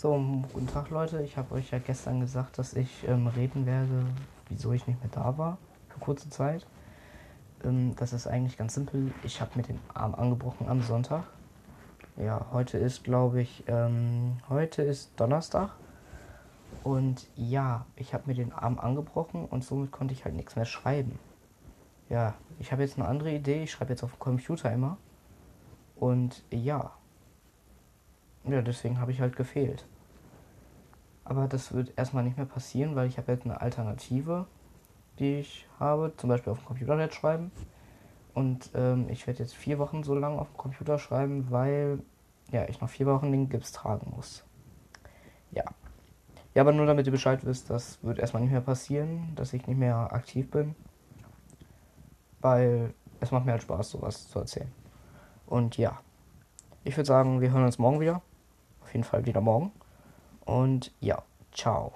So, guten Tag Leute. Ich habe euch ja gestern gesagt, dass ich ähm, reden werde, wieso ich nicht mehr da war für kurze Zeit. Ähm, das ist eigentlich ganz simpel. Ich habe mir den Arm angebrochen am Sonntag. Ja, heute ist, glaube ich, ähm, heute ist Donnerstag. Und ja, ich habe mir den Arm angebrochen und somit konnte ich halt nichts mehr schreiben. Ja, ich habe jetzt eine andere Idee. Ich schreibe jetzt auf dem Computer immer. Und ja. Ja, deswegen habe ich halt gefehlt. Aber das wird erstmal nicht mehr passieren, weil ich habe jetzt eine Alternative, die ich habe, zum Beispiel auf dem Computer jetzt schreiben. Und ähm, ich werde jetzt vier Wochen so lange auf dem Computer schreiben, weil ja, ich noch vier Wochen den Gips tragen muss. Ja. Ja, aber nur damit ihr Bescheid wisst, das wird erstmal nicht mehr passieren, dass ich nicht mehr aktiv bin. Weil es macht mir halt Spaß, sowas zu erzählen. Und ja. Ich würde sagen, wir hören uns morgen wieder. Jeden Fall wieder morgen. Und ja, ciao.